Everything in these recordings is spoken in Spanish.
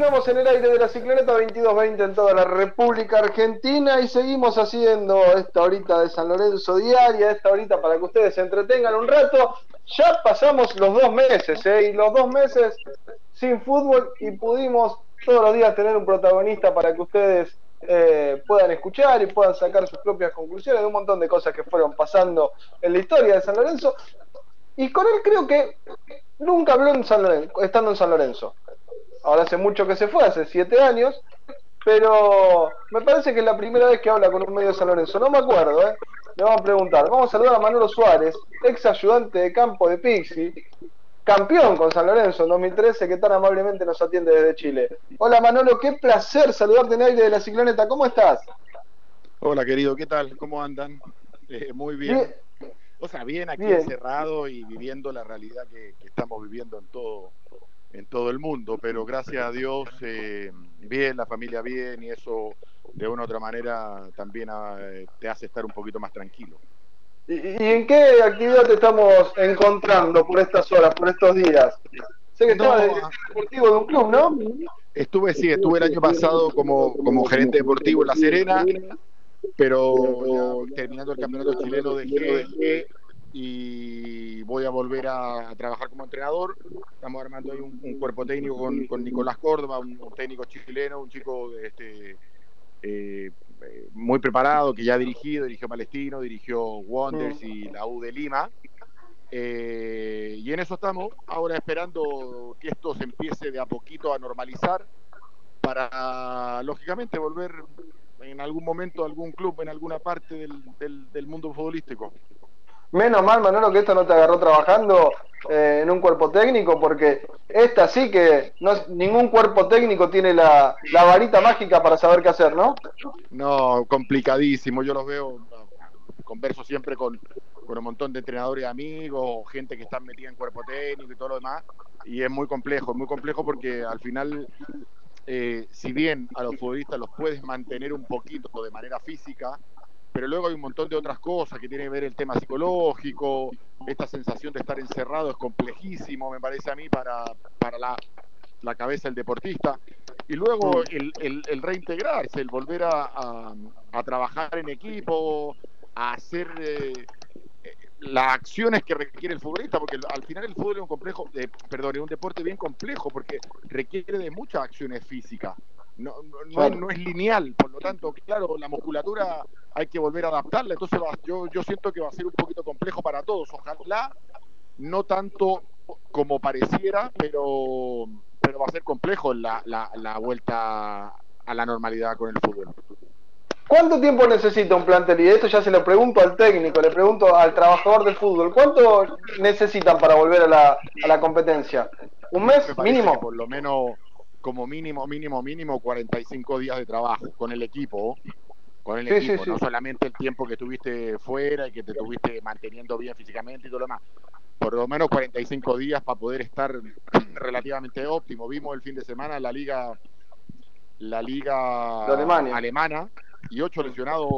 continuamos en el aire de la cicloneta 2220 en toda la República Argentina y seguimos haciendo esta horita de San Lorenzo diaria, esta horita para que ustedes se entretengan un rato. Ya pasamos los dos meses, ¿eh? y los dos meses sin fútbol y pudimos todos los días tener un protagonista para que ustedes eh, puedan escuchar y puedan sacar sus propias conclusiones de un montón de cosas que fueron pasando en la historia de San Lorenzo. Y con él creo que nunca habló en San Lorenzo, estando en San Lorenzo. Ahora hace mucho que se fue, hace siete años, pero me parece que es la primera vez que habla con un medio de San Lorenzo. No me acuerdo, ¿eh? Le vamos a preguntar. Vamos a saludar a Manolo Suárez, ex ayudante de campo de Pixi, campeón con San Lorenzo en 2013, que tan amablemente nos atiende desde Chile. Hola Manolo, qué placer saludarte en aire de la cicloneta. ¿Cómo estás? Hola querido, ¿qué tal? ¿Cómo andan? Eh, muy bien. O sea, bien aquí encerrado y viviendo la realidad que, estamos viviendo en todo, en todo el mundo, pero gracias a Dios, eh, bien, la familia bien y eso de una u otra manera también ah, te hace estar un poquito más tranquilo. ¿Y, en qué actividad te estamos encontrando por estas horas, por estos días? Sé que estabas de deportivo de un club, ¿no? Estuve, sí, estuve el año pasado como, como gerente deportivo en La Serena pero terminando el campeonato chileno dejé y voy a volver a, trabajar como entrenador. Estamos armando ahí un, cuerpo técnico con, Nicolás Córdoba, un, técnico chileno, un chico este, eh, muy preparado, que ya ha dirigido, dirigió Palestino, dirigió Wonders y la U de Lima. Eh, y en eso estamos, ahora esperando que esto se empiece de a poquito a normalizar para, lógicamente, volver en algún momento algún club en alguna parte del, mundo futbolístico. Menos mal, Manolo, que esto no te agarró trabajando eh, en un cuerpo técnico, porque esta sí que no, ningún cuerpo técnico tiene la, la, varita mágica para saber qué hacer, ¿no? No, complicadísimo. Yo los veo, converso siempre con, con un montón de entrenadores amigos, gente que está metida en cuerpo técnico y todo lo demás, y es muy complejo, es muy complejo porque al final eh, si bien a los futbolistas los puedes mantener un poquito de manera física, pero luego hay un montón de otras cosas que tienen que ver el tema psicológico, esta sensación de estar encerrado es complejísimo, me parece a mí, para, para la, la cabeza del deportista. Y luego el, el, reintegrarse, el volver a, a, trabajar en equipo, a hacer... Eh, las acciones que requiere el futbolista, porque al final el fútbol es un complejo, eh, perdón, es un deporte bien complejo porque requiere de muchas acciones físicas. No, no, es lineal, por lo tanto, claro, la musculatura hay que volver a adaptarla, entonces yo, yo siento que va a ser un poquito complejo para todos. Ojalá no tanto como pareciera, pero, pero va a ser complejo la, la, la vuelta a la normalidad con el fútbol. ¿Cuánto tiempo necesita un plantel? Y esto ya se lo pregunto al técnico, le pregunto al trabajador del fútbol. ¿Cuánto necesitan para volver a la, a la competencia? ¿Un mes mínimo? Por lo menos, como mínimo, mínimo, mínimo, 45 días de trabajo con el equipo. Con el equipo, no solamente el tiempo que estuviste fuera y que te estuviste manteniendo bien físicamente y todo lo demás. Por lo menos 45 días para poder estar relativamente óptimo. Vimos el fin de semana la liga la liga alemana y ocho lesionados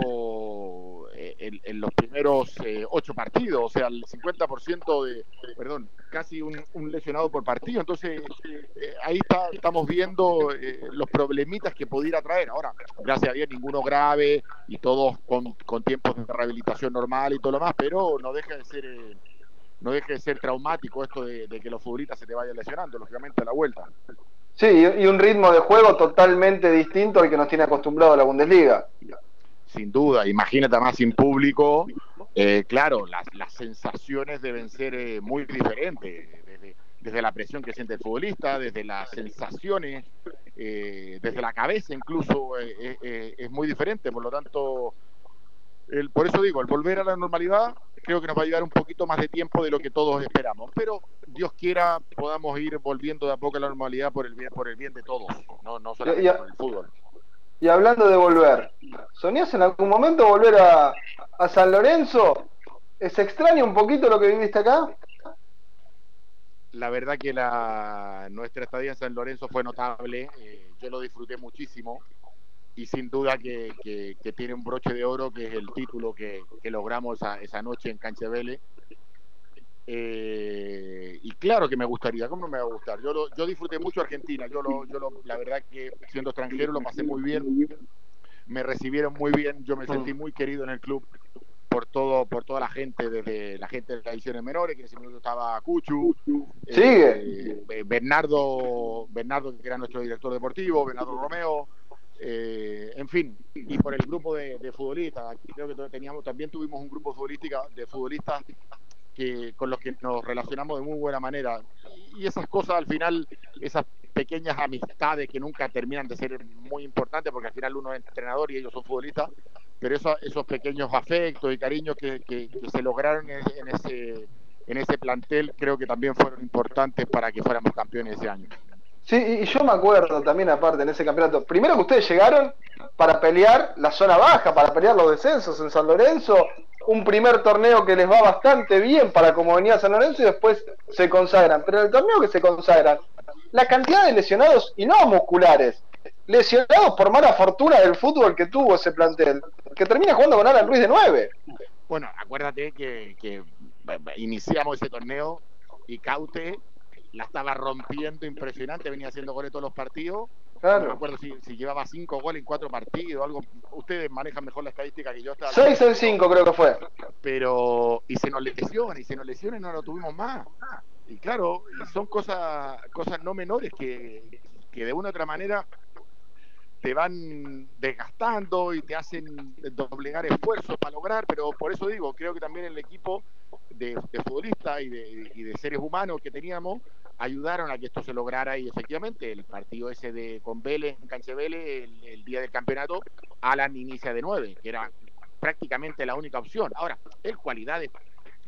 eh, en, los primeros eh, ocho partidos, o sea, el 50% de, perdón, casi un, lesionado por partido. Entonces, eh, ahí está, estamos viendo los problemitas que pudiera traer. Ahora, gracias a Dios, ninguno grave y todos con, con tiempos de rehabilitación normal y todo lo más, pero no deja de ser no deja de ser traumático esto de, de que los futbolistas se te vayan lesionando, lógicamente, a la vuelta. Sí, y un ritmo de juego totalmente distinto al que nos tiene acostumbrado la Bundesliga. Sin duda, imagínate más sin público, eh, claro, las, las, sensaciones deben ser eh, muy diferentes, desde, la presión que siente el futbolista, desde las sensaciones, eh, desde la cabeza incluso, es muy diferente, por lo tanto, el, por eso digo, el volver a la normalidad creo que nos va a llevar un poquito más de tiempo de lo que todos esperamos. Pero Dios quiera podamos ir volviendo de a poco a la normalidad por el bien, por el bien de todos, no, no solamente por el fútbol. Y hablando de volver, ¿soñás en algún momento volver a, a San Lorenzo? ¿Se extraña un poquito lo que viviste acá? La verdad que la, nuestra estadía en San Lorenzo fue notable, eh, yo lo disfruté muchísimo y sin duda que, que, tiene un broche de oro que es el título que, logramos esa, esa noche en Canchevele Eh, y claro que me gustaría, ¿cómo no me va a gustar? Yo, yo disfruté mucho Argentina, yo, lo, yo lo, la verdad que siendo extranjero lo pasé muy bien, me recibieron muy bien, yo me sentí muy querido en el club por todo por toda la gente, desde la gente de las ediciones menores, que en ese momento estaba Cuchu, Sigue. Eh, Bernardo, Bernardo, que era nuestro director deportivo, Bernardo Romeo, eh, en fin, y por el grupo de, futbolistas. Creo que teníamos, también tuvimos un grupo futbolística, de futbolistas que, con los que nos relacionamos de muy buena manera. Y esas cosas al final, esas pequeñas amistades que nunca terminan de ser muy importantes, porque al final uno es entrenador y ellos son futbolistas, pero eso, esos pequeños afectos y cariños que, se lograron en, ese, en ese plantel creo que también fueron importantes para que fuéramos campeones ese año. Sí, y yo me acuerdo también aparte en ese campeonato, primero que ustedes llegaron para pelear la zona baja, para pelear los descensos en San Lorenzo, un primer torneo que les va bastante bien para como venía San Lorenzo y después se consagran, pero en el torneo que se consagran, la cantidad de lesionados y no musculares, lesionados por mala fortuna del fútbol que tuvo ese plantel, que termina jugando con Alan Ruiz de 9. Bueno, acuérdate que, que iniciamos ese torneo y Caute la estaba rompiendo impresionante, venía haciendo goles todos los partidos. Claro. No me acuerdo si, si, llevaba cinco goles en cuatro partidos, algo. Ustedes manejan mejor la estadística que yo. Estaba Seis en cinco creo que fue. Pero, y se nos lesiona, y se nos lesiona y no lo tuvimos más. Y claro, son cosas, cosas no menores que, que de una u otra manera te van desgastando y te hacen doblegar esfuerzos para lograr, pero por eso digo, creo que también el equipo de, de futbolistas y de, y de, seres humanos que teníamos ayudaron a que esto se lograra y efectivamente el partido ese de con Vélez, en Canche Vélez, el, día del campeonato, Alan inicia de nueve, que era prácticamente la única opción. Ahora, el cualidades,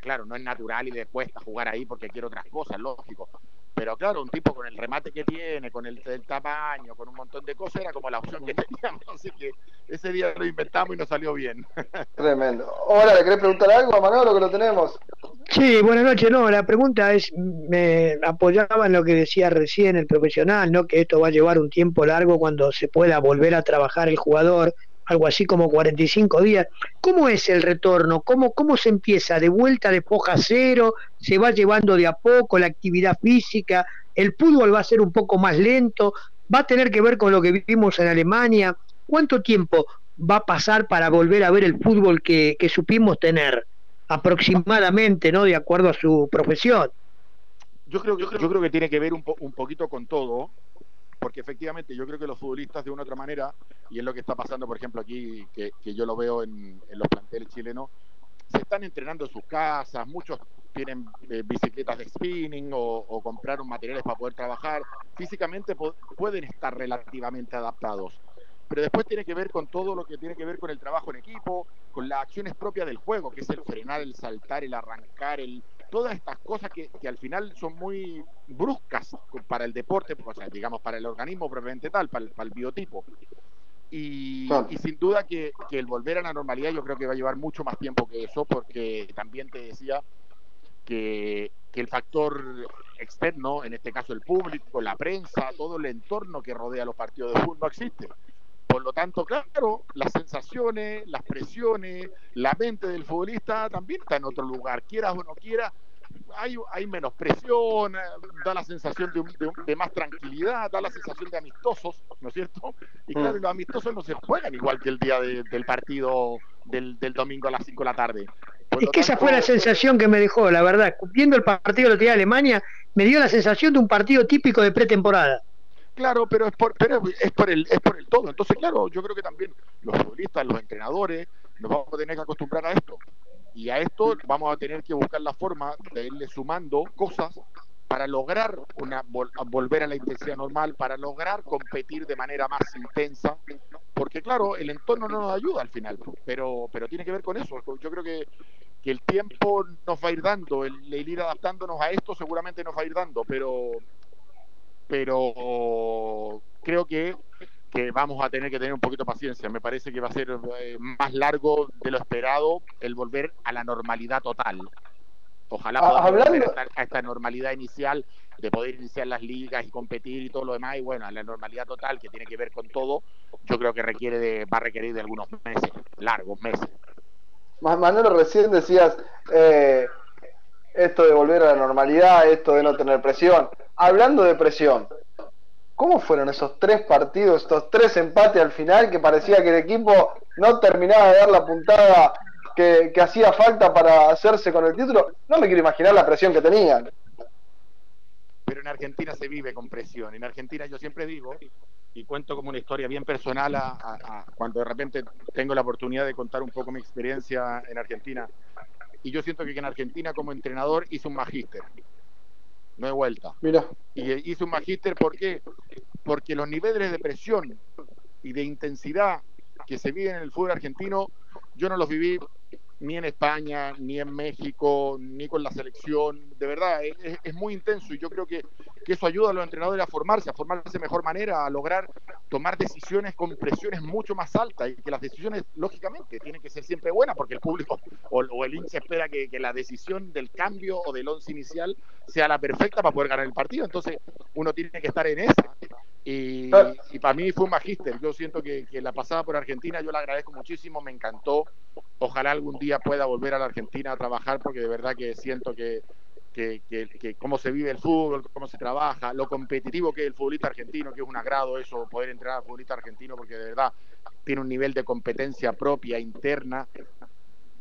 claro, no es natural y le cuesta jugar ahí porque quiere otras cosas, lógico. Pero claro, un tipo con el remate que tiene, con el, el, tamaño, con un montón de cosas, era como la opción que teníamos. Así que ese día lo inventamos y nos salió bien. Tremendo. Hola, ¿le querés preguntar algo a Manolo que lo tenemos? Sí, buenas noches. No, la pregunta es, me apoyaba en lo que decía recién el profesional, ¿no? Que esto va a llevar un tiempo largo cuando se pueda volver a trabajar el jugador algo así como 45 días. ¿Cómo es el retorno? ¿Cómo, ¿Cómo se empieza? ¿De vuelta de foja cero? ¿Se va llevando de a poco la actividad física? ¿El fútbol va a ser un poco más lento? ¿Va a tener que ver con lo que vivimos en Alemania? ¿Cuánto tiempo va a pasar para volver a ver el fútbol que, que supimos tener? Aproximadamente, ¿no? De acuerdo a su profesión. Yo creo, yo creo, yo creo que tiene que ver un, po un poquito con todo, porque efectivamente yo creo que los futbolistas de una otra manera, y es lo que está pasando, por ejemplo, aquí, que, que yo lo veo en, los planteles chilenos, se están entrenando en sus casas, muchos tienen eh, bicicletas de spinning o, compraron materiales para poder trabajar, físicamente pueden estar relativamente adaptados. Pero después tiene que ver con todo lo que tiene que ver con el trabajo en equipo, con las acciones propias del juego, que es el frenar, el saltar, el arrancar, el, todas estas cosas que, que, al final son muy bruscas para el deporte, o sea, digamos, para el organismo propiamente tal, para el, para el biotipo. Y, claro. y, sin duda que, que, el volver a la normalidad yo creo que va a llevar mucho más tiempo que eso, porque también te decía que, que el factor externo, en este caso el público, la prensa, todo el entorno que rodea los partidos de fútbol no existe. Por lo tanto, claro, las sensaciones, las presiones, la mente del futbolista también está en otro lugar, quieras o no quiera, hay, hay menos presión, da la sensación de, de, de, más tranquilidad, da la sensación de amistosos, ¿no es cierto? Y claro, los amistosos no se juegan igual que el día de, del partido del, del, domingo a las 5 de la tarde. Por es que tanto, esa fue la sensación que me dejó, la verdad. Viendo el partido de la de Alemania, me dio la sensación de un partido típico de pretemporada. Claro, pero es por, pero es por el es por el todo. Entonces, claro, yo creo que también los futbolistas, los entrenadores, nos vamos a tener que acostumbrar a esto. Y a esto vamos a tener que buscar la forma de irle sumando cosas para lograr una vol volver a la intensidad normal, para lograr competir de manera más intensa, porque claro, el entorno no nos ayuda al final, pero pero tiene que ver con eso. Yo creo que que el tiempo nos va a ir dando, el, el ir adaptándonos a esto seguramente nos va a ir dando, pero pero creo que, que, vamos a tener que tener un poquito de paciencia. Me parece que va a ser eh, más largo de lo esperado el volver a la normalidad total. Ojalá ah, podamos volver a esta, a esta, normalidad inicial de poder iniciar las ligas y competir y todo lo demás. Y bueno, a la normalidad total que tiene que ver con todo, yo creo que requiere de, va a requerir de algunos meses, largos meses. Manolo, recién decías, eh, esto de volver a la normalidad, esto de no tener presión. Hablando de presión, ¿cómo fueron esos tres partidos, estos tres empates al final que parecía que el equipo no terminaba de dar la puntada que, hacía falta para hacerse con el título? No me quiero imaginar la presión que tenían pero en Argentina se vive con presión. En Argentina yo siempre digo, y cuento como una historia bien personal a, cuando de repente tengo la oportunidad de contar un poco mi experiencia en Argentina. Y yo siento que en Argentina como entrenador hice un magíster. No he vuelta. Mira. Y hice un magíster, ¿por qué? Porque los niveles de presión y de intensidad que se viven en el fútbol argentino, yo no los viví ni en España, ni en México, ni con la selección. De verdad, es, muy intenso y yo creo que, eso ayuda a los entrenadores a formarse, a formarse de mejor manera, a lograr tomar decisiones con presiones mucho más altas y que las decisiones, lógicamente, tienen que ser siempre buenas porque el público o, el hincha espera que, la decisión del cambio o del once inicial sea la perfecta para poder ganar el partido. Entonces, uno tiene que estar en esa. Y, para mí fue un magíster. Yo siento que, que la pasada por Argentina, yo la agradezco muchísimo, me encantó. Ojalá algún día pueda volver a la Argentina a trabajar porque de verdad que siento que, que, cómo se vive el fútbol, cómo se trabaja, lo competitivo que es el futbolista argentino, que es un agrado eso, poder entrenar al futbolista argentino porque de verdad tiene un nivel de competencia propia, interna,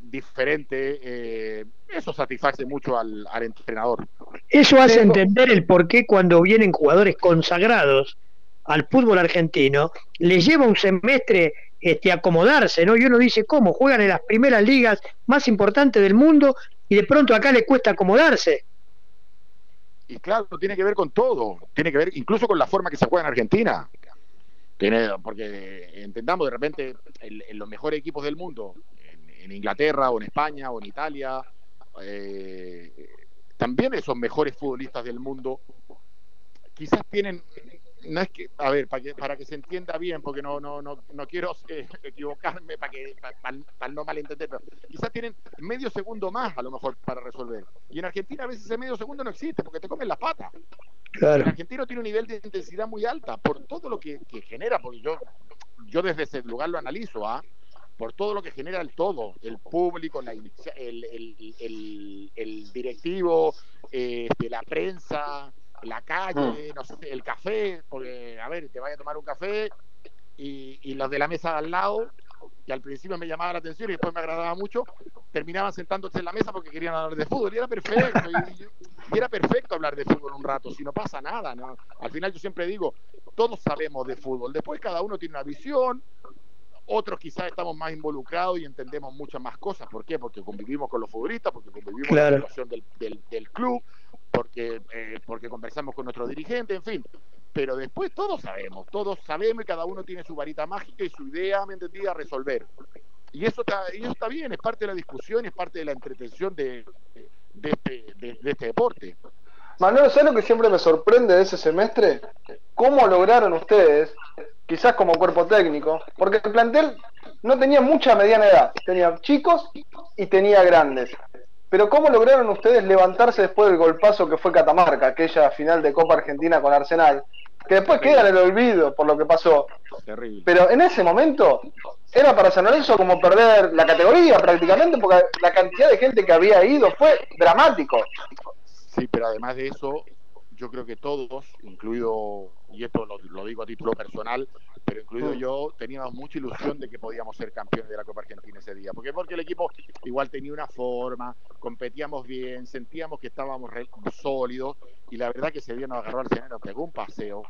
diferente, eh, eso satisface mucho al, al, entrenador. Eso hace entender el por qué cuando vienen jugadores consagrados al fútbol argentino, les lleva un semestre este, acomodarse, ¿no? Y uno dice, ¿cómo? Juegan en las primeras ligas más importantes del mundo y de pronto acá le cuesta acomodarse. Y claro, tiene que ver con todo, tiene que ver incluso con la forma que se juega en Argentina. Tiene, porque entendamos, de repente, en, los mejores equipos del mundo, en, Inglaterra o en España o en Italia, eh, también esos mejores futbolistas del mundo quizás tienen no es que, a ver, para que, para que se entienda bien, porque no, no, no, no quiero eh, equivocarme para que para, no malentender, pero quizás tienen medio segundo más a lo mejor para resolver. Y en Argentina a veces ese medio segundo no existe porque te comen la pata. Claro. El argentino tiene un nivel de intensidad muy alta por todo lo que, genera, porque yo, yo desde ese lugar lo analizo, ¿ah? por todo lo que genera el todo, el público, la, el, el, el, directivo, eh, la prensa, la calle, mm. no sé, el café, porque, a ver, te vaya a tomar un café y, los de la mesa al lado, que al principio me llamaba la atención y después me agradaba mucho, terminaban sentándose en la mesa porque querían hablar de fútbol y era perfecto. Y, era perfecto hablar de fútbol un rato, si no pasa nada. ¿no? Al final yo siempre digo, todos sabemos de fútbol, después cada uno tiene una visión, otros quizás estamos más involucrados y entendemos muchas más cosas. ¿Por qué? Porque convivimos con los futbolistas, porque convivimos con la situación del, del, del club, porque, eh, porque conversamos con nuestros dirigentes, en fin. Pero después todos sabemos, todos sabemos y cada uno tiene su varita mágica y su idea, ¿me entendí?, a resolver. Y eso está, y eso está bien, es parte de la discusión, es parte de la entretención de, de, este, de, este deporte. Manuel, ¿sabes lo que siempre me sorprende de ese semestre? ¿Cómo lograron ustedes, quizás como cuerpo técnico, porque el plantel no tenía mucha mediana edad, tenía chicos y tenía grandes. Pero ¿cómo lograron ustedes levantarse después del golpazo que fue Catamarca, aquella final de Copa Argentina con Arsenal? Que después queda en el olvido por lo que pasó. Terrible. Pero en ese momento era para San Lorenzo como perder la categoría prácticamente, porque la cantidad de gente que había ido fue dramático. Sí, pero además de eso, yo creo que todos, incluido, y esto lo, digo a título personal, pero incluido mm. yo, teníamos mucha ilusión de que podíamos ser campeones de la Copa Argentina ese día. porque Porque el equipo igual tenía una forma, competíamos bien, sentíamos que estábamos sólidos, y la verdad que ese día nos agarró al nos pegó un paseo.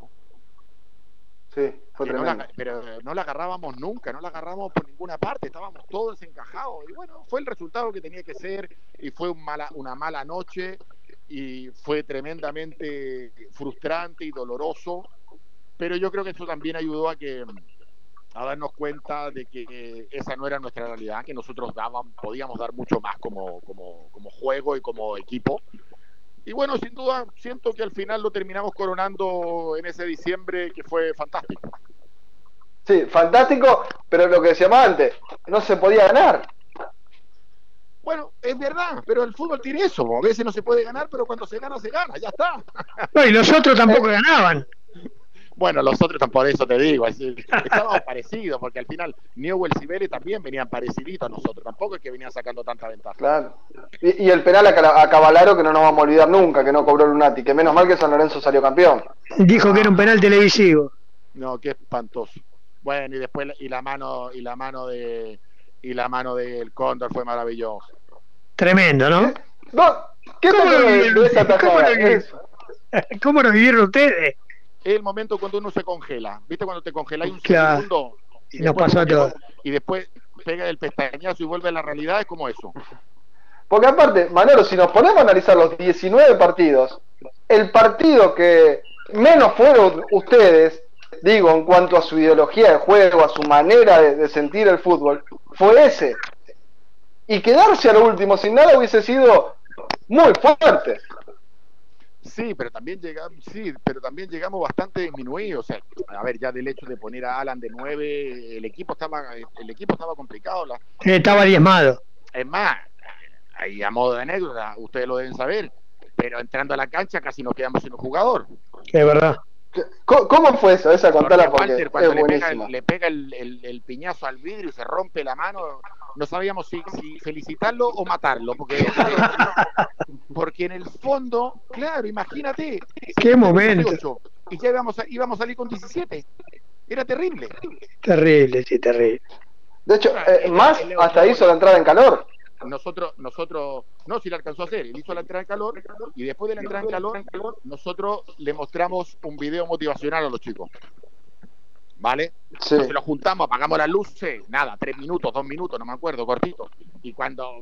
Sí, fue tremendo. pero no la agarrábamos nunca, no la agarrábamos por ninguna parte, estábamos todos encajados. Y bueno, fue el resultado que tenía que ser, y fue un mala, una mala noche y fue tremendamente frustrante y doloroso, pero yo creo que eso también ayudó a que a darnos cuenta de que esa no era nuestra realidad, que nosotros daban, podíamos dar mucho más como, como, como juego y como equipo. Y bueno, sin duda, siento que al final lo terminamos coronando en ese diciembre que fue fantástico. Sí, fantástico, pero lo que decíamos antes, no se podía ganar. Bueno, es verdad, pero el fútbol tiene eso. A veces no se puede ganar, pero cuando se gana, se gana, ya está. No, y los otros tampoco ganaban. Bueno, los otros por eso te digo, estábamos parecidos, porque al final Newell's y Vélez también venían pareciditos a nosotros, tampoco es que venían sacando tanta ventaja. Claro. Y, el penal a, Cavalaro que no nos vamos a olvidar nunca, que no cobró Lunati, que menos mal que San Lorenzo salió campeón. Dijo que era un penal televisivo. No, qué espantoso. Bueno, y después y la mano y la mano de y la mano del Cóndor fue maravillosa. Tremendo, ¿no? ¿Qué ¿Cómo, lo vivieron, ¿Cómo lo vivieron ustedes? Es el momento cuando uno se congela. ¿Viste cuando te congelas un segundo? Y nos pasó todo. Y después pega el pestañazo y vuelve a la realidad, es como eso. Porque aparte, Manolo, si nos ponemos a analizar los 19 partidos, el partido que menos fueron ustedes, digo, en cuanto a su ideología de juego, a su manera de, sentir el fútbol, fue ese. Y quedarse a lo último sin nada hubiese sido muy fuerte. Sí, pero también llegamos, sí, pero también llegamos bastante disminuidos. O sea, a ver, ya del hecho de poner a Alan de 9, el equipo estaba, el equipo estaba complicado. La... Estaba diezmado. Es más, ahí a modo de anécdota, ustedes lo deben saber, pero entrando a la cancha casi nos quedamos sin un jugador. Es verdad. ¿Cómo fue eso? Esa contala porque cuando le pega, le pega el, piñazo al vidrio y se rompe la mano, no sabíamos si, felicitarlo o matarlo, porque, porque en el fondo, claro, imagínate. Qué momento. y ya íbamos a, íbamos a salir con 17. Era terrible. Terrible, sí, terrible. De hecho, eh, más hasta hizo la entrada en calor nosotros, nosotros, no, si la alcanzó a hacer, él hizo la entrada en calor y después de la entrada en calor, nosotros le mostramos un video motivacional a los chicos. ¿Vale? Entonces lo juntamos, apagamos las luces, nada, tres minutos, dos minutos, no me acuerdo, cortito. Y cuando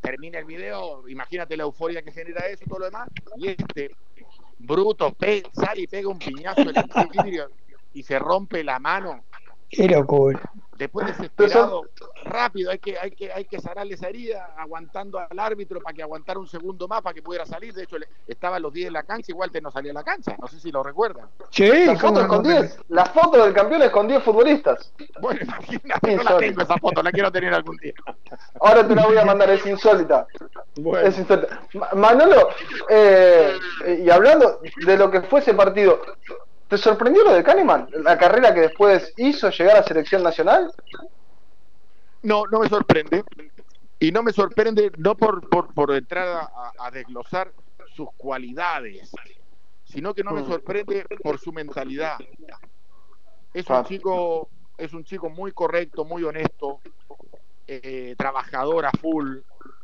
termina el video, imagínate la euforia que genera eso y todo lo demás, y este bruto sale y pega un piñazo en el vidrio y se rompe la mano. Qué locura después desesperado, rápido, hay que, hay que, hay que sanarle esa herida, aguantando al árbitro para que aguantara un segundo más para que pudiera salir. De hecho, estaba los 10 en la cancha y Walter no salía a la cancha. No sé si lo recuerdan. Sí, la foto con 10. La foto del campeón es con 10 futbolistas. Bueno, imagínate, no la tengo esa foto, la quiero tener algún día. Ahora te la voy a mandar, es insólita. Es insólita. Manolo, eh, y hablando de lo que fue ese partido, ¿Te sorprendió lo de Kahneman? ¿La carrera que después hizo llegar a selección nacional? No, no me sorprende. Y no me sorprende no por, por, entrar a, desglosar sus cualidades, sino que no me mm. sorprende por su mentalidad. Es un chico, es un chico muy correcto, muy honesto, eh, trabajador a full,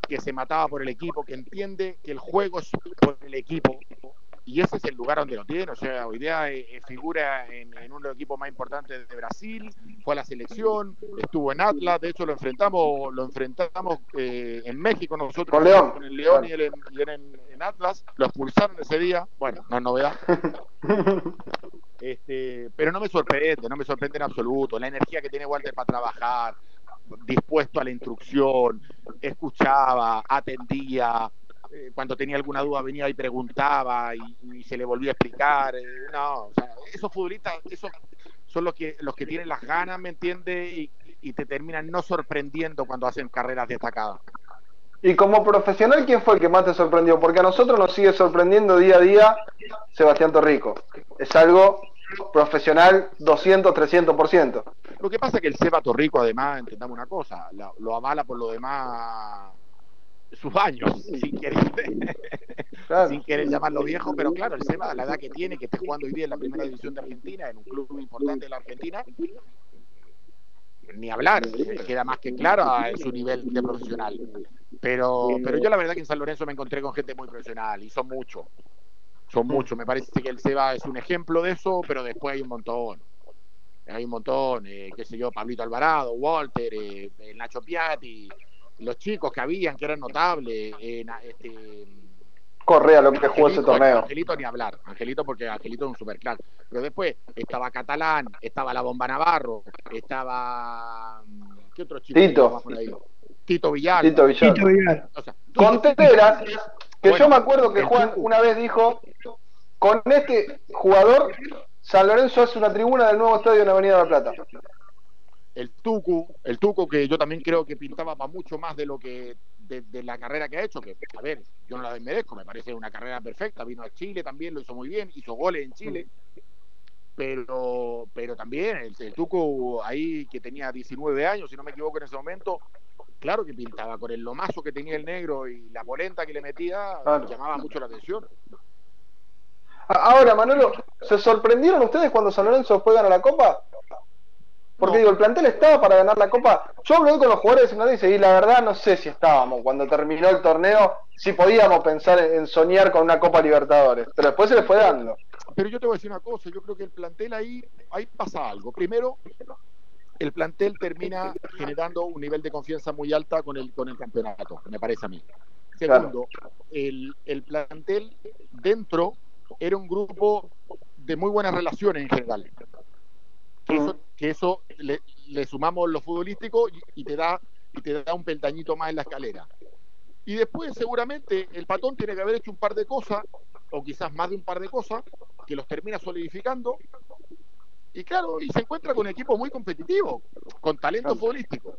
que se mataba por el equipo, que entiende que el juego es por el equipo, y ese es el lugar donde lo tiene. O sea, hoy día eh, eh, figura en, uno de los equipos más importantes de Brasil, fue a la selección, estuvo en Atlas, de hecho lo enfrentamos, lo enfrentamos eh, en México nosotros con, León. con el León y él, en, Atlas, lo expulsaron ese día, bueno, no es novedad. este, pero no me sorprende, no me sorprende en absoluto, la energía que tiene Walter para trabajar, dispuesto a la instrucción, escuchaba, atendía, eh, cuando tenía alguna duda venía y preguntaba y, se le volvía a explicar. Eh, no, o sea, esos futbolistas, esos son los que, los que tienen las ganas, ¿me entiendes? Y, te terminan no sorprendiendo cuando hacen carreras destacadas. Y como profesional, ¿quién fue el que más te sorprendió? Porque a nosotros nos sigue sorprendiendo día a día Sebastián Torrico. Es algo profesional 200, 300%. Lo que pasa es que el Seba Torrico, además, entendamos una cosa, lo avala por lo demás sus años, sin querer, sin querer llamarlo viejo, pero claro, el Seba, la edad que tiene, que esté jugando hoy día en la primera división de Argentina, en un club muy importante de la Argentina, ni hablar, queda más que claro en su nivel de profesional. Pero, pero yo la verdad que en San Lorenzo me encontré con gente muy profesional y son muchos, son muchos. Me parece que el Seba es un ejemplo de eso, pero después hay un montón. Hay un montón, eh, qué sé yo, Pablito Alvarado, Walter, eh, Nacho Piatti, los chicos que habían, que eran notables, en, este, Correa lo que jugó ese torneo. Angelito ni hablar, Angelito porque Angelito es un superclack. Pero después estaba Catalán, estaba la Bomba Navarro, estaba ¿qué otro chico? Tito. Tito Villar. Tito Villar. Contreras, que yo me acuerdo que Juan una vez dijo, con este jugador San Lorenzo hace una tribuna del nuevo estadio en Avenida de la Plata el Tucu, el Tucu que yo también creo que pintaba para mucho más de lo que de, la carrera que ha hecho, que a ver, yo no la desmerezco, me parece una carrera perfecta, vino a Chile también, lo hizo muy bien, hizo goles en Chile. pero pero también el, el, Tuco ahí que tenía 19 años, si no me equivoco en ese momento, claro que pintaba con el lomazo que tenía el negro y la polenta que le metía, claro. llamaba mucho la atención. Ahora, Manolo, ¿se sorprendieron ustedes cuando San Lorenzo fue a la Copa? Porque no. digo, el plantel estaba para ganar la Copa. Yo hablé con los jugadores de dice y la verdad no sé si estábamos cuando terminó el torneo, si podíamos pensar en soñar con una Copa Libertadores. Pero después se les fue dando. Pero yo te voy a decir una cosa, yo creo que el plantel ahí, ahí pasa algo. Primero, el plantel termina generando un nivel de confianza muy alta con el, con el campeonato, me parece a mí. Segundo, claro. el, el plantel dentro era un grupo de muy buenas relaciones en general. Que eso, que eso le, le, sumamos lo futbolístico y, y, te da, y te da un peldañito más en la escalera. Y después seguramente el patón tiene que haber hecho un par de cosas, o quizás más de un par de cosas, que los termina solidificando. Y claro, y se encuentra con un equipo muy competitivo, con talento claro. futbolístico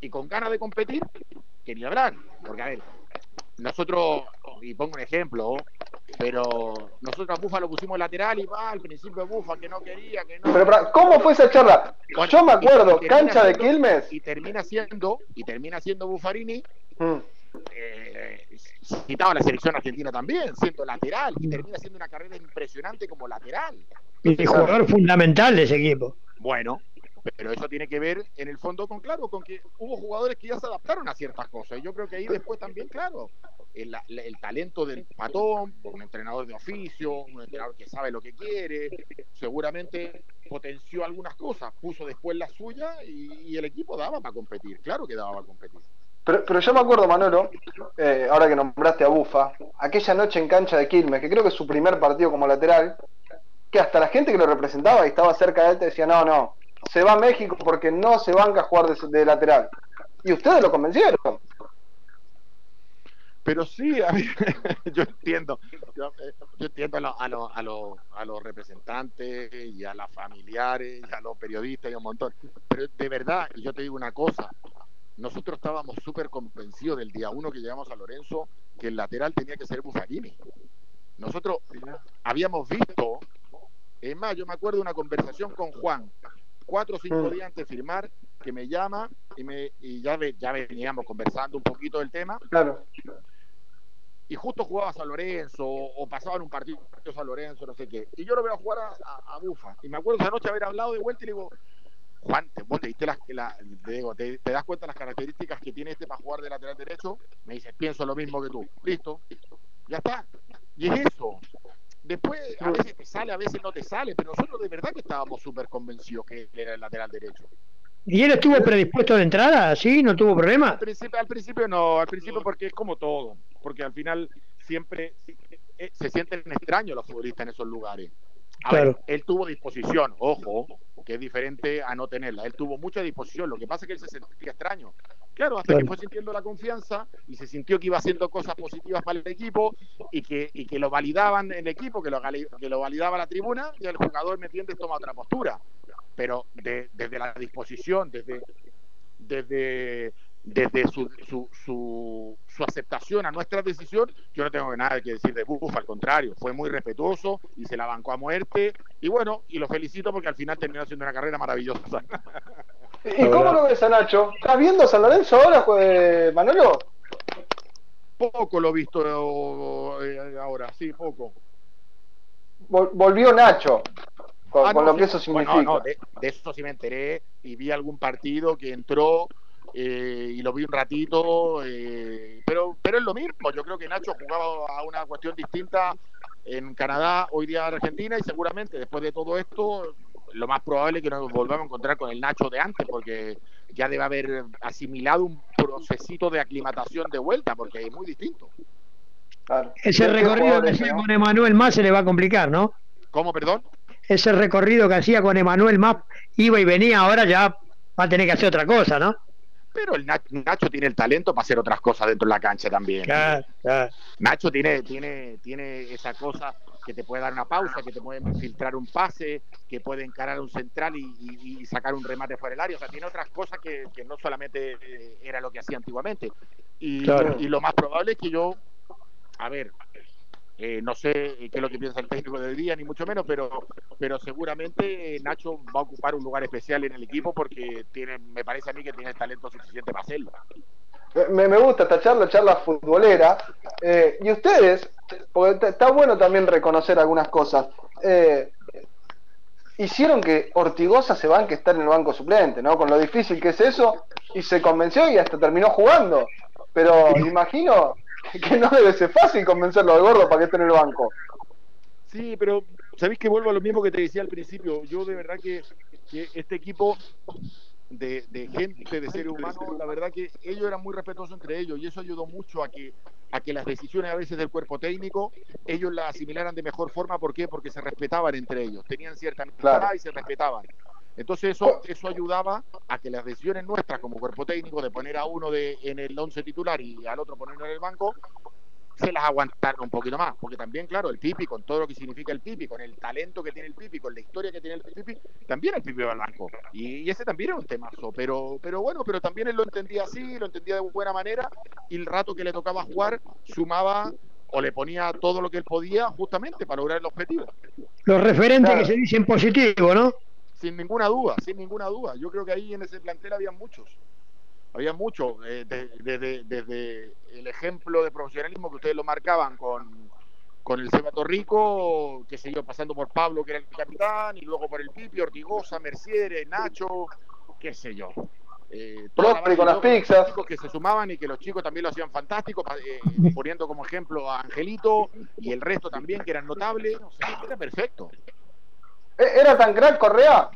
y con ganas de competir, que ni habrán. Porque a ver, nosotros, y pongo un ejemplo, pero nosotros a Bufa lo pusimos lateral y va, al principio Bufa que no quería, que no. Pero, pero ¿cómo fue esa charla? Bueno, Yo me acuerdo, cancha de Quilmes. Y termina siendo, y termina siendo Bufarini, mm. eh, citado a la selección argentina también, siendo lateral, y termina siendo una carrera impresionante como lateral. Y jugador fundamental de ese equipo. Bueno, pero eso tiene que ver en el fondo con claro con que hubo jugadores que ya se adaptaron a ciertas cosas. Y yo creo que ahí después también claro el, el, talento del patón un entrenador de oficio un entrenador que sabe lo que quiere seguramente potenció algunas cosas puso después la suya y, y el equipo daba para competir claro que daba para competir. Pero, pero, yo me acuerdo, Manolo, eh, ahora que nombraste a Bufa, aquella noche en cancha de Quilmes, que creo que es su primer partido como lateral, que hasta la gente que lo representaba y estaba cerca de él te decía, no, no, se va a México porque no se banca a jugar de, de lateral. Y ustedes lo convencieron. Pero sí, a mí, yo entiendo, yo, yo entiendo a los a lo, a lo, a los representantes y a las familiares y a los periodistas y un montón. Pero de verdad, yo te digo una cosa, nosotros estábamos súper convencidos del día uno que llegamos a Lorenzo que el lateral tenía que ser Buffarini. Nosotros habíamos visto, es más, yo me acuerdo de una conversación con Juan, cuatro o cinco días antes de firmar, que me llama y, me, y ya, ve, ya veníamos conversando un poquito del tema. Claro. Y justo jugaba San Lorenzo o pasaba en un partido San Lorenzo, no sé qué. Y yo lo veo a jugar a, a, a Bufa. Y me acuerdo esa noche haber hablado de vuelta y le digo, Juan, te, vos te, diste la, la, te, digo, te, te, das cuenta de las características que tiene este para jugar de lateral derecho. Me dice, pienso lo mismo que tú. Listo, ya está. Y es eso. Después, a veces te sale, a veces no te sale, pero nosotros de verdad que estábamos súper convencidos que él era el lateral derecho. ¿Y él estuvo predispuesto de entrada? ¿Sí? ¿No tuvo problema? Al principio, al principio no, al principio porque es como todo, porque al final siempre eh, se sienten extraños los futbolistas en esos lugares. A claro. ver, él tuvo disposición, ojo, que es diferente a no tenerla. Él tuvo mucha disposición, lo que pasa es que él se sentía extraño. Claro, hasta claro. que fue sintiendo la confianza y se sintió que iba haciendo cosas positivas para el equipo y que, y que lo validaban en el equipo, que lo, que lo validaba la tribuna, y el jugador, ¿me entiendes?, toma otra postura. Pero de, desde la disposición, desde, desde, desde su, su, su, su, aceptación a nuestra decisión, yo no tengo nada que decir de Buff, al contrario, fue muy respetuoso y se la bancó a muerte. Y bueno, y lo felicito porque al final terminó haciendo una carrera maravillosa. ¿Y cómo lo ves a Nacho? ¿Estás viendo San Lorenzo ahora, Manolo? Poco lo he visto eh, ahora, sí, poco. Vol volvió Nacho, con, ah, no, lo que eso significa. Bueno, no, de, de, eso sí me enteré y vi algún partido que entró eh, y lo vi un ratito, eh, pero, pero es lo mismo. Yo creo que Nacho jugaba a una cuestión distinta en Canadá, hoy día en Argentina, y seguramente después de todo esto, lo más probable es que nos volvamos a encontrar con el Nacho de antes, porque ya debe haber asimilado un procesito de aclimatación de vuelta, porque es muy distinto. Claro. Ese recorrido que hacía con Emanuel más se le va a complicar, ¿no? ¿Cómo, perdón? Ese recorrido que hacía con Emanuel más iba y venía, ahora ya va a tener que hacer otra cosa, ¿no? Pero el Nacho tiene el talento para hacer otras cosas dentro de la cancha también. Claro, claro. Nacho tiene, tiene, tiene esa cosa que te puede dar una pausa, que te puede filtrar un pase, que puede encarar un central y, y, y sacar un remate fuera del área. O sea, tiene otras cosas que, que no solamente era lo que hacía antiguamente. Y, claro. y, lo más probable es que yo, a ver, Eh, no sé qué es lo que piensa el técnico del día, ni mucho menos, pero, pero seguramente Nacho va a ocupar un lugar especial en el equipo porque tiene, me parece a mí que tiene el talento suficiente para hacerlo. Me, me gusta esta charla, charla futbolera. Eh, y ustedes, porque está bueno también reconocer algunas cosas. Eh, hicieron que Ortigosa se banque estar en el banco suplente, ¿no? Con lo difícil que es eso, y se convenció y hasta terminó jugando. Pero imagino que no debe ser fácil convencerlo al gordo para que esté en el banco. Sí, pero sabéis que vuelvo a lo mismo que te decía al principio. Yo de verdad que, que este equipo de, de, gente, de seres humanos, la verdad que ellos eran muy respetuosos entre ellos y eso ayudó mucho a que, a que las decisiones a veces del cuerpo técnico ellos las asimilaran de mejor forma. ¿Por qué? Porque se respetaban entre ellos, tenían cierta amistad claro. y se respetaban. Entonces eso, eso ayudaba a que las decisiones nuestras como cuerpo técnico de poner a uno de, en el once titular y al otro ponerlo en el banco, se las aguantaron un poquito más, porque también, claro, el Pipi, con todo lo que significa el Pipi, con el talento que tiene el Pipi, con la historia que tiene el Pipi, también el Pipi va al banco. Y, y, ese también era un temazo, pero, pero bueno, pero también él lo entendía así, lo entendía de buena manera, y el rato que le tocaba jugar, sumaba o le ponía todo lo que él podía justamente para lograr el objetivo. Los referentes claro. que se dicen positivo, ¿no? Sin ninguna duda, sin ninguna duda. Yo creo que ahí en ese plantel había muchos había mucho, eh, desde de, de, de, el ejemplo de profesionalismo que ustedes lo marcaban con, con el Seba Torrico, que se iba pasando por Pablo, que era el capitán, y luego por el Pipi, Ortigosa, Merciere, Nacho, qué sé yo. Eh, con las pizzas. Que se sumaban y que los chicos también lo hacían fantástico, eh, poniendo como ejemplo a Angelito y el resto también, que eran notables. O sea, era perfecto. ¿Era tan crack Correa?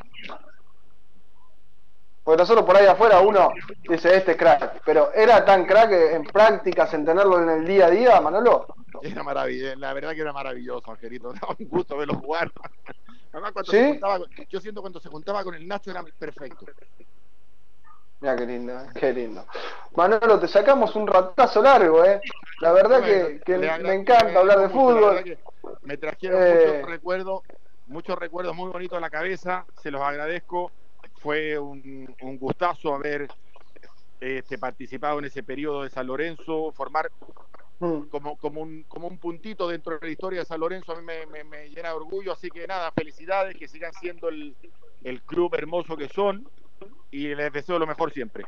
Porque nosotros por ahí afuera uno dice este crack, pero ¿era tan crack en prácticas, en tenerlo en el día a día, Manolo? Era maravilloso, la verdad que era maravilloso, Angelito, daba un gusto verlo jugar. Además, cuando ¿Sí? se juntaba, yo siento cuando se juntaba con el Nacho era perfecto. Mira qué lindo, ¿eh? qué lindo. Manolo, te sacamos un ratazo largo, ¿eh? La verdad bueno, que, que me encanta hablar de fútbol. Me trajeron eh... muchos recuerdos, muchos recuerdos muy bonitos a la cabeza, se los agradezco fue un, un gustazo haber este, participado en ese periodo de San Lorenzo, formar mm. como, como, un, como un puntito dentro de la historia de San Lorenzo, a mí me, me, me llena de orgullo, así que nada, felicidades, que sigan siendo el, el, club hermoso que son y les deseo lo mejor siempre.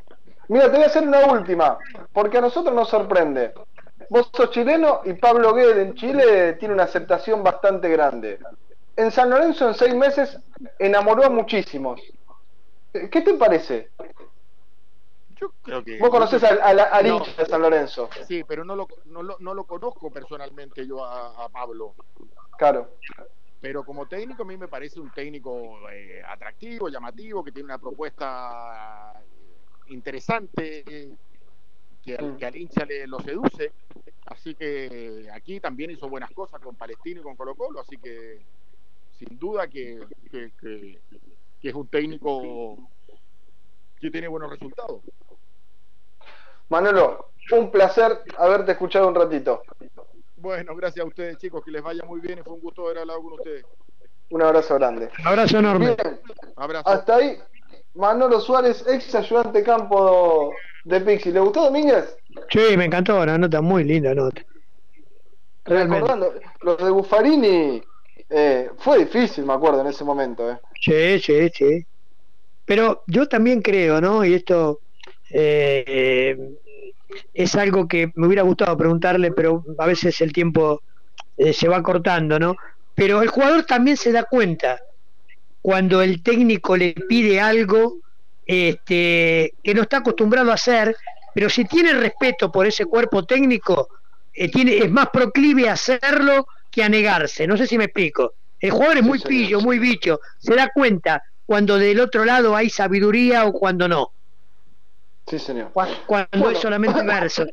Mira, te voy a hacer una última, porque a nosotros nos sorprende. Vos sos chileno y Pablo Guedes en Chile tiene una aceptación bastante grande. En San Lorenzo en seis meses enamoró a muchísimos ¿Qué te parece? Yo creo que. Vos conoces al, al, al no, hincha de San Lorenzo. Sí, pero no lo, no lo, no lo conozco personalmente yo a, a, Pablo. Claro. Pero como técnico, a mí me parece un técnico eh, atractivo, llamativo, que tiene una propuesta interesante, eh, que, al, que al hincha le lo seduce. Así que aquí también hizo buenas cosas con Palestino y con Colo Colo, así que sin duda que, que, que que es un técnico que tiene buenos resultados. Manolo, un placer haberte escuchado un ratito. Bueno, gracias a ustedes chicos, que les vaya muy bien y fue un gusto haber hablado con ustedes. Un abrazo grande. Un abrazo enorme. Bien, abrazo. Hasta ahí, Manolo Suárez, ex ayudante campo de Pixi. ¿Le gustó Domínguez? Sí, me encantó, una nota muy linda nota. Recordando, los de Buffarini eh, fue difícil, me acuerdo, en ese momento. Eh. Sí, sí, sí. Pero yo también creo, ¿no? Y esto eh, es algo que me hubiera gustado preguntarle, pero a veces el tiempo eh, se va cortando, ¿no? Pero el jugador también se da cuenta cuando el técnico le pide algo este, que no está acostumbrado a hacer, pero si tiene respeto por ese cuerpo técnico, eh, tiene, es más proclive a hacerlo que a negarse. No sé si me explico. El jugador es muy sí, pillo, muy bicho. Se da cuenta cuando del otro lado hay sabiduría o cuando no. Sí, señor. Cuando, bueno. es solamente verso.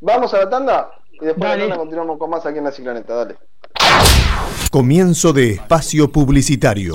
Vamos a la tanda y después de la tanda continuamos con más aquí en la cicloneta. Dale. Comienzo de espacio publicitario.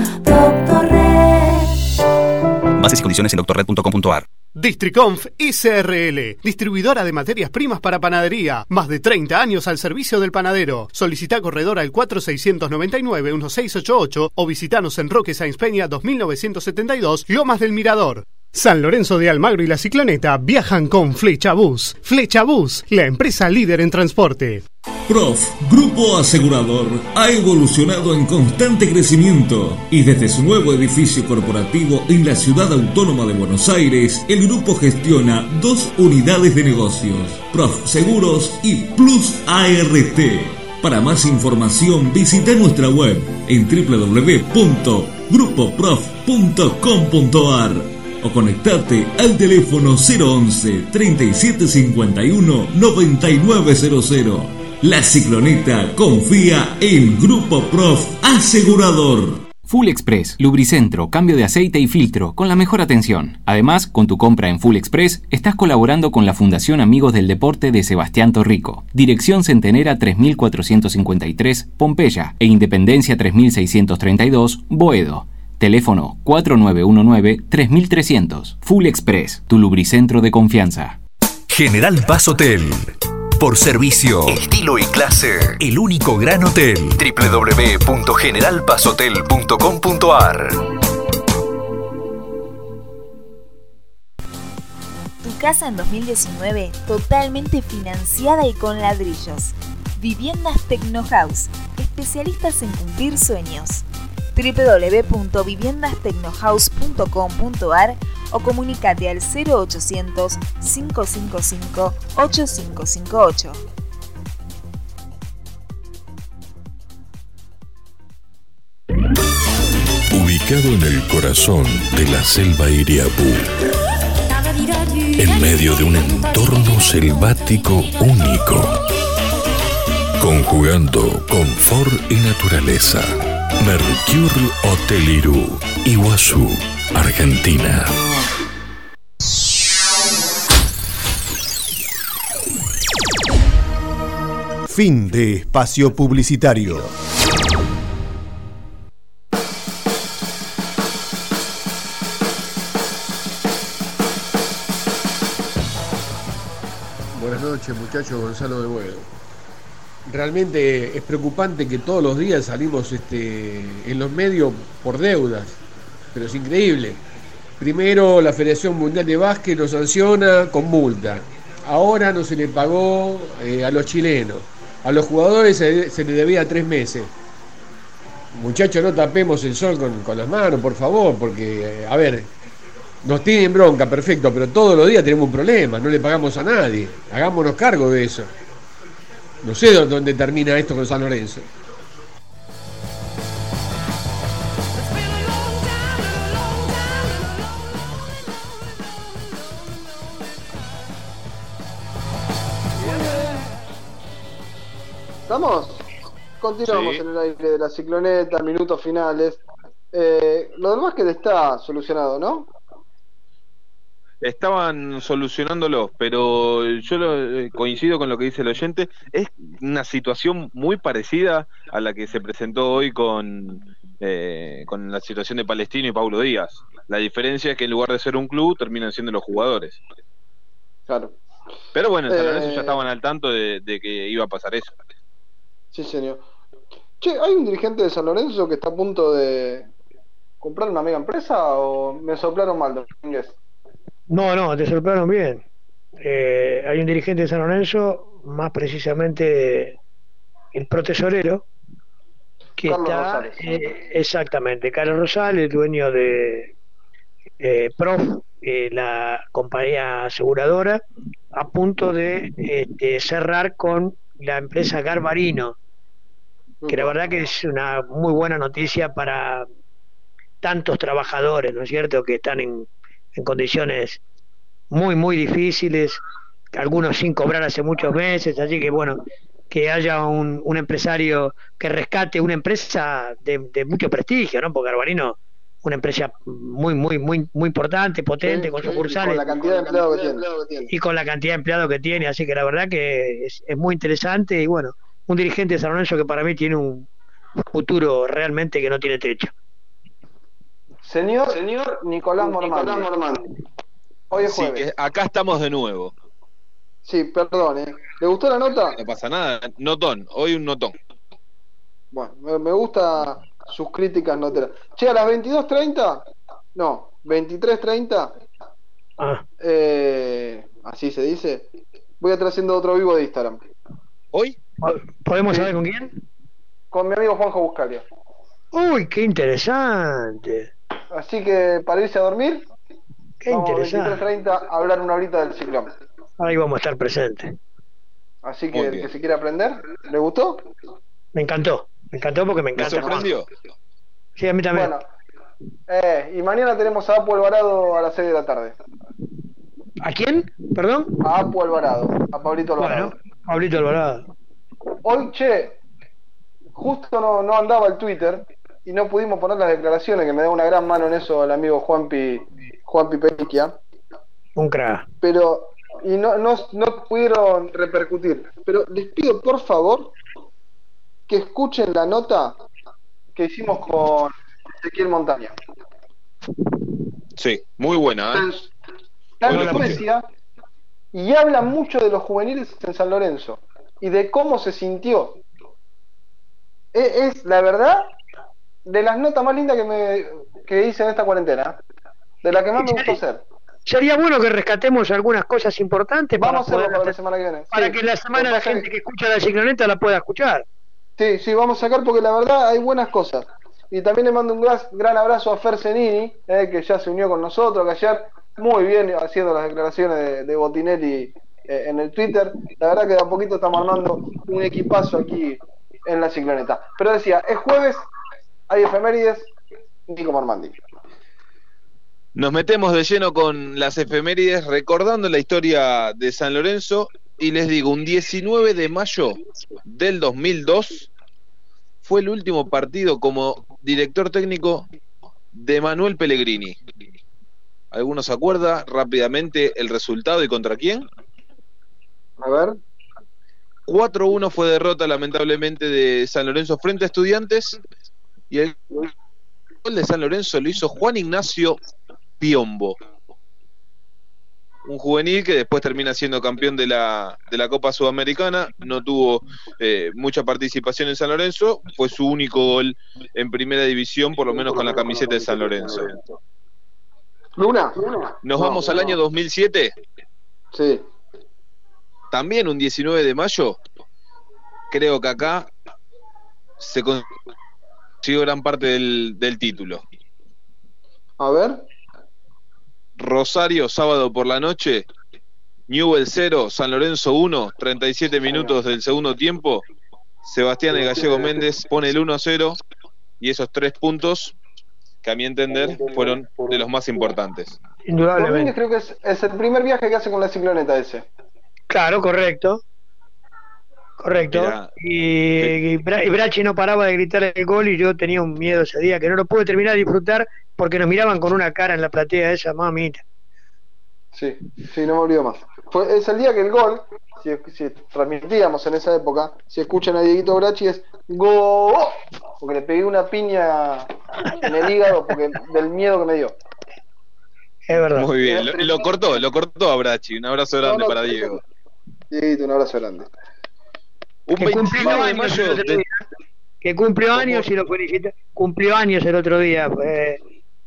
Bases y condiciones en doctorred.com.ar. Districonf SRL, distribuidora de materias primas para panadería. Más de 30 años al servicio del panadero. Solicita corredor al 4699-1688 o visitanos en Roque Sáenz Peña 2972, Lomas del Mirador. San Lorenzo de Almagro y la Cicloneta viajan con Flecha Bus. Flecha Bus, la empresa líder en transporte. Prof, Grupo Asegurador, ha evolucionado en constante crecimiento y desde su nuevo edificio corporativo en la ciudad autónoma de Buenos Aires, el grupo gestiona dos unidades de negocios, Prof Seguros y Plus ART. Para más información visita nuestra web en www.grupoprof.com.ar o conectate al teléfono 011 3751 9900. La cicloneta confía en Grupo Prof Asegurador. Full Express, lubricentro, cambio de aceite y filtro, con la mejor atención. Además, con tu compra en Full Express, estás colaborando con la Fundación Amigos del Deporte de Sebastián Torrico. Dirección Centenera 3453, Pompeya, e Independencia 3632, Boedo. Teléfono 4919-3300. Full Express, tu lubricentro de confianza. General Paz Hotel. Por servicio, estilo y clase. El único gran hotel. www.generalpazhotel.com.ar Tu casa en 2019 totalmente financiada y con ladrillos. Viviendas Tecnohouse, especialistas en cumplir sueños www.viviendastecnohouse.com.ar o comunicate al 0800 555 8558. Ubicado en el corazón de la selva Iriapú, en medio de un entorno selvático único, conjugando confort y naturaleza. Mercure Hotel Irú, Iguazú, Argentina. Fin de espacio publicitario. Buenas noches, muchachos. Gonzalo de Buedo. Realmente es preocupante que todos los días salimos este, en los medios por deudas, pero es increíble. Primero la Federación Mundial de Básquet lo sanciona con multa. Ahora no se le pagó eh, a los chilenos. A los jugadores se, se les debía tres meses. Muchachos, no tapemos el sol con, con las manos, por favor, porque, eh, a ver, nos tienen bronca, perfecto, pero todos los días tenemos un problema, no le pagamos a nadie. Hagámonos cargo de eso. No sé dónde termina esto con San Lorenzo. ¿Estamos? Continuamos Sí. en el aire de la cicloneta, minutos finales. Eh, lo del básquet está solucionado, ¿no? Estaban solucionándolo, pero yo lo- eh, coincido con lo que dice el oyente. Es una situación muy parecida a la que se presentó hoy con, eh, con la situación de Palestino y Paulo Díaz. La diferencia es que en lugar de ser un club, terminan siendo los jugadores. Claro. Pero bueno, en San Eh, Lorenzo ya estaban al tanto de, de que iba a pasar eso. Sí, señor. Che, ¿hay un dirigente de San Lorenzo que está a punto de comprar una mega empresa o me soplaron mal, Domínguez? No, no, te sorprendieron bien. Eh, hay un dirigente de San Lorenzo, más precisamente el protesorero, que Carlos está Rosales. eh, exactamente, Carlos Rosales, dueño de eh, Prof, la compañía aseguradora, a punto de este, cerrar con la empresa Garbarino, que la verdad que es una muy buena noticia para tantos trabajadores, ¿no es cierto?, que están en, en condiciones muy, muy difíciles, algunos sin cobrar hace muchos meses, así que bueno, que haya un, un empresario que rescate una empresa de, de mucho prestigio, ¿no? Porque Garbarino, una empresa muy, muy, muy, muy importante, potente, Sí, con sí, y sucursales. con la cantidad de empleados que tiene. y con la cantidad de empleados que tiene, así que la verdad que es, es muy interesante y bueno, un dirigente de San Lorenzo que para mí tiene un futuro realmente que no tiene techo. Señor, señor Nicolás Mormán. Hoy es Sí, jueves. que acá estamos de nuevo. Sí, perdón, ¿eh? ¿Le gustó la nota? No pasa nada. Notón, hoy un notón. Bueno, me, me gusta sus críticas noteras. Che, a las 22.30, no, 23.30, Ah, eh, así se dice, voy a estar haciendo otro vivo de Instagram. ¿Hoy? ¿podemos saber con quién? Con mi amigo Juanjo Buscalia. Uy, qué interesante. Así que para irse a dormir, Qué vamos a interesante. 23.30 a hablar una horita del ciclón. Ahí vamos a estar presentes. Así que el que se quiera aprender, ¿le gustó? Me encantó. Me encantó porque me ¿Me encanta. sorprendió? Sí, a mí también. Bueno, eh, y mañana tenemos a Apu Alvarado a las 6 de la tarde. ¿A quién? ¿Perdón? A Apu Alvarado, a Pablito Alvarado. Bueno, Pablito Alvarado. Hoy, che, justo no, no andaba el Twitter y no pudimos poner las declaraciones, que me da una gran mano en eso el amigo Juanpi, Juanpi Peniquia, Un crack. pero y no, no, no pudieron repercutir. Pero les pido por favor que escuchen la nota que hicimos con Ezequiel Montaña. Sí, muy buena. ¿eh? En escuché. Suecia y habla mucho de los juveniles en San Lorenzo y de cómo se sintió. E- Es, la verdad de las notas más lindas que me que hice en esta cuarentena, de la que más me gustó hacer. Sería bueno que rescatemos algunas cosas importantes para, Vamos a hacerlo para la semana que viene. para Sí. que la semana Lo la que gente que escucha la cicloneta la pueda escuchar. Sí, sí, vamos a sacar porque la verdad hay buenas cosas. Y también le mando un gran, gran abrazo a Fer Zenini, eh, que ya se unió con nosotros, que ayer muy bien haciendo las declaraciones de, de Botinelli eh, en el Twitter. La verdad que de a poquito estamos armando un equipazo aquí en la cicloneta. Pero decía, es jueves, hay efemérides, Nico Marmandi. Nos metemos de lleno con las efemérides recordando la historia de San Lorenzo y les digo, un 19 de mayo del 2002 fue el último partido como director técnico de Manuel Pellegrini. ¿Algunos se acuerda rápidamente el resultado y contra quién? A ver. 4-1 fue derrota lamentablemente de San Lorenzo frente a Estudiantes y el gol de San Lorenzo lo hizo Juan Ignacio Piombo. Un juvenil que después termina siendo campeón de la, de la Copa Sudamericana, no tuvo eh, mucha participación en San Lorenzo, fue su único gol en primera división, por lo menos con la camiseta de San Lorenzo. Luna. Nos vamos al año 2007. Sí. También un 19 de mayo. Creo que acá se consiguió gran parte del, del título. A ver. Rosario, sábado por la noche. Newell 0, San Lorenzo 1, 37 minutos del segundo tiempo. Sebastián el Gallego Méndez pone el 1 a 0 y esos tres puntos, que a mi entender fueron de los más importantes. Domínguez creo que es, es el primer viaje que hace con la cicloneta ese. Claro, correcto. Correcto. Mirá. y, y Bra- y Brachi no paraba de gritar el gol y yo tenía un miedo ese día que no lo pude terminar de disfrutar porque nos miraban con una cara en la platea esa, mamita. Sí, sí, no me olvido más. Fue, es el día que el gol, si, si transmitíamos en esa época, si escuchan a Dieguito Brachi es ¡Go! Porque le pegué una piña en el hígado porque del miedo que me dio. Es verdad. Muy bien, lo, lo cortó, lo cortó a Brachi. Un abrazo grande No, no, para Diego. Dieguito, un abrazo grande. Un Que cumplió 29 de mayo otro de- día. Que cumplió años y lo felicita. Cumplió años el otro día. eh,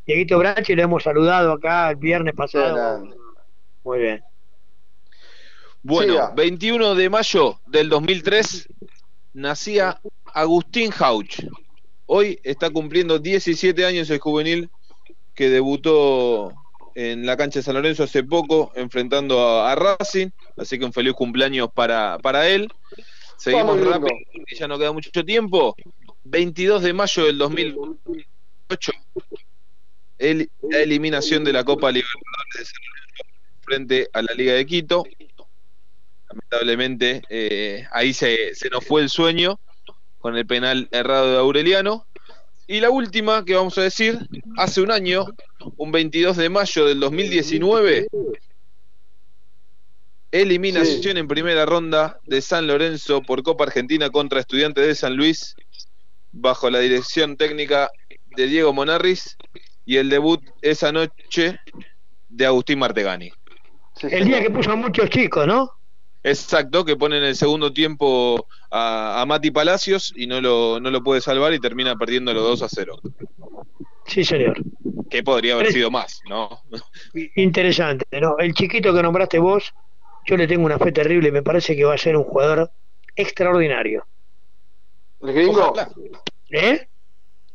Dieguito Brachi lo hemos saludado acá el viernes pasado. Muy bien. Bueno, Siga. 21 de mayo del 2003 nacía Agustín Hauch. Hoy está cumpliendo 17 años el juvenil que debutó en la cancha de San Lorenzo hace poco enfrentando a, a Racing, así que un feliz cumpleaños para, para él. Seguimos rápido, ya no queda mucho tiempo. 22 de mayo del 2008, el- la eliminación de la Copa Libertadores de Lorenzo frente a la Liga de Quito. Lamentablemente, eh, ahí se, se nos fue el sueño con el penal errado de Aureliano. Y la última que vamos a decir, hace un año, un 22 de mayo del 2019, eliminación en primera ronda de San Lorenzo por Copa Argentina contra Estudiantes de San Luis, bajo la dirección técnica de Diego Monarris, y el debut esa noche de Agustín Martegani. el día que puso a muchos chicos, ¿no? Exacto, que pone en el segundo tiempo a, Mati Palacios y no lo, no lo puede salvar y termina perdiendo los 2 a 0. Sí, señor. Que podría haber sido más, ¿no? Interesante, ¿no? El chiquito que nombraste vos, yo le tengo una fe terrible y me parece que va a ser un jugador extraordinario. ¿El gringo? ¿Eh?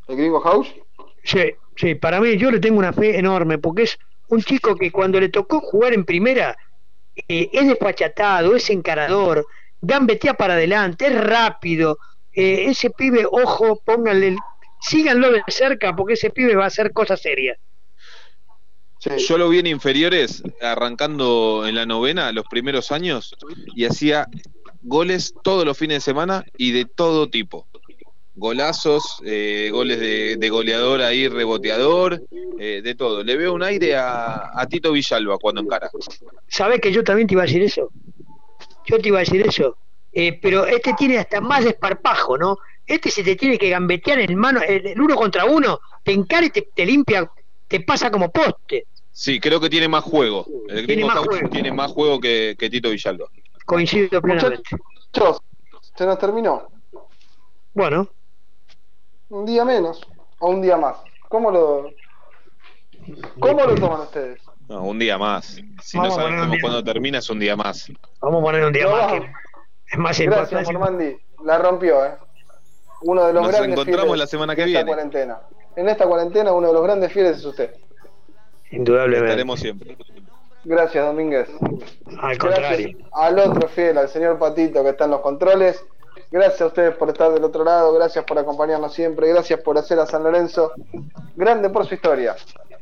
¿El gringo House? Sí, sí, para mí yo le tengo una fe enorme porque es un chico que cuando le tocó jugar en primera eh, es despachatado, es encarador, gambetea para adelante, es rápido. Eh, ese pibe, ojo, pónganle, síganlo de cerca porque ese pibe va a hacer cosas serias. Yo lo vi en inferiores, arrancando en la novena, los primeros años, y hacía goles todos los fines de semana y de todo tipo golazos, eh, goles de, goleador ahí, reboteador, eh, de todo. Le veo un aire a, Tito Villalba cuando encara. ¿Sabes que yo también te iba a decir eso? Yo te iba a decir eso. Eh, pero este tiene hasta más desparpajo, ¿no? Este se te tiene que gambetear en mano, el, uno contra uno, te encara y te, limpia, te pasa como poste. Sí, creo que tiene más juego. El tiene más juego. tiene más juego que, Tito Villalba. Coincido plenamente. Muchachos, se nos terminó. Bueno, un día menos o un día más. ¿Cómo lo, cómo lo toman ustedes? No, un día más. Si no sabemos cuándo termina, es un día más. Vamos a poner un día más. es más Gracias, Formandi. La rompió, ¿eh? Uno de los Nos grandes encontramos la semana que viene. Cuarentena. En esta cuarentena, uno de los grandes fieles es usted. Indudablemente. Estaremos siempre. Gracias, Domínguez. Al contrario. al otro fiel, al señor Patito que está en los controles. Gracias a ustedes por estar del otro lado, gracias por acompañarnos siempre, gracias por hacer a San Lorenzo grande por su historia.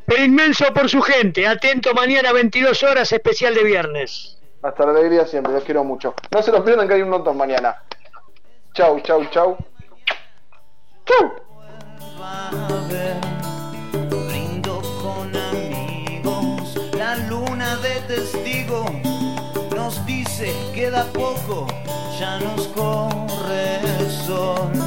Pero inmenso por su gente. Atento mañana 22 horas, especial de viernes. Hasta la alegría siempre, los quiero mucho. No se los pierdan que hay un montón mañana. Chau, chau, chau. Chau. poco ya nos corre el.